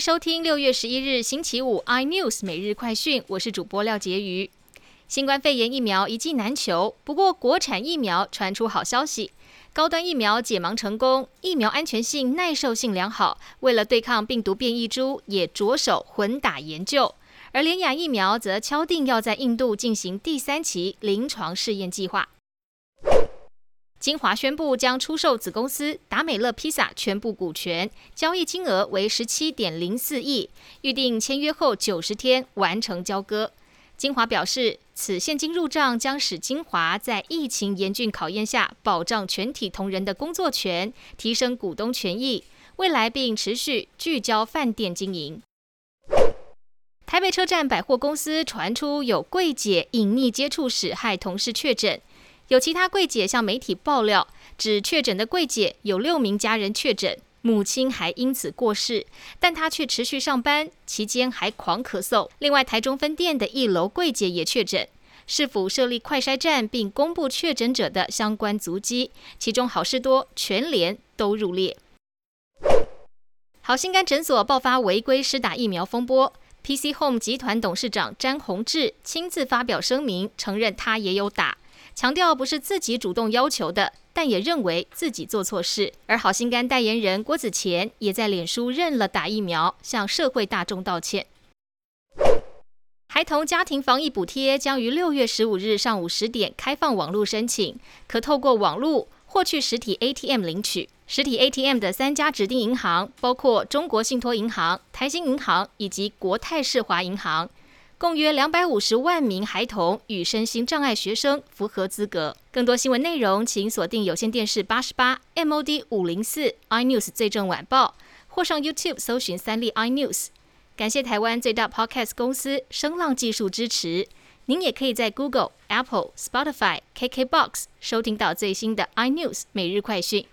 收听六月十一日星期五 iNews 每日快讯，我是主播廖杰瑜。新冠肺炎疫苗一剂难求，不过国产疫苗传出好消息，高端疫苗解盲成功，疫苗安全性、耐受性良好。为了对抗病毒变异株，也着手混打研究。而联雅疫苗则敲定要在印度进行第三期临床试验计划。金华宣布将出售子公司达美乐披萨全部股权，交易金额为十七点零四亿，预定签约后九十天完成交割。金华表示，此现金入账将使金华在疫情严峻考验下保障全体同仁的工作权，提升股东权益，未来并持续聚焦饭店经营。台北车站百货公司传出有柜姐隐匿接触史，害同事确诊。有其他柜姐向媒体爆料，指确诊的柜姐有六名家人确诊，母亲还因此过世，但她却持续上班，期间还狂咳嗽。另外，台中分店的一楼柜姐也确诊，市府设立快筛站，并公布确诊者的相关足迹，其中好事多、全联都入列。好心肝诊所爆发违规施打疫苗风波，PC Home 集团董事长詹宏志亲自发表声明，承认他也有打。强调不是自己主动要求的，但也认为自己做错事。而好心肝代言人郭子乾也在脸书认了打疫苗，向社会大众道歉。孩童家庭防疫补贴将于六月十五日上午十点开放网络申请，可透过网络或去实体 ATM 领取。实体 ATM 的三家指定银行包括中国信托银行、台新银行以及国泰世华银行。共约两百五十万名孩童与身心障碍学生符合资格。更多新闻内容，请锁定有线电视八十八 MOD 五零四 iNews 最正晚报，或上 YouTube 搜寻三立 iNews。感谢台湾最大 Podcast 公司声浪技术支持。您也可以在 Google、Apple、Spotify、KKBox 收听到最新的 iNews 每日快讯。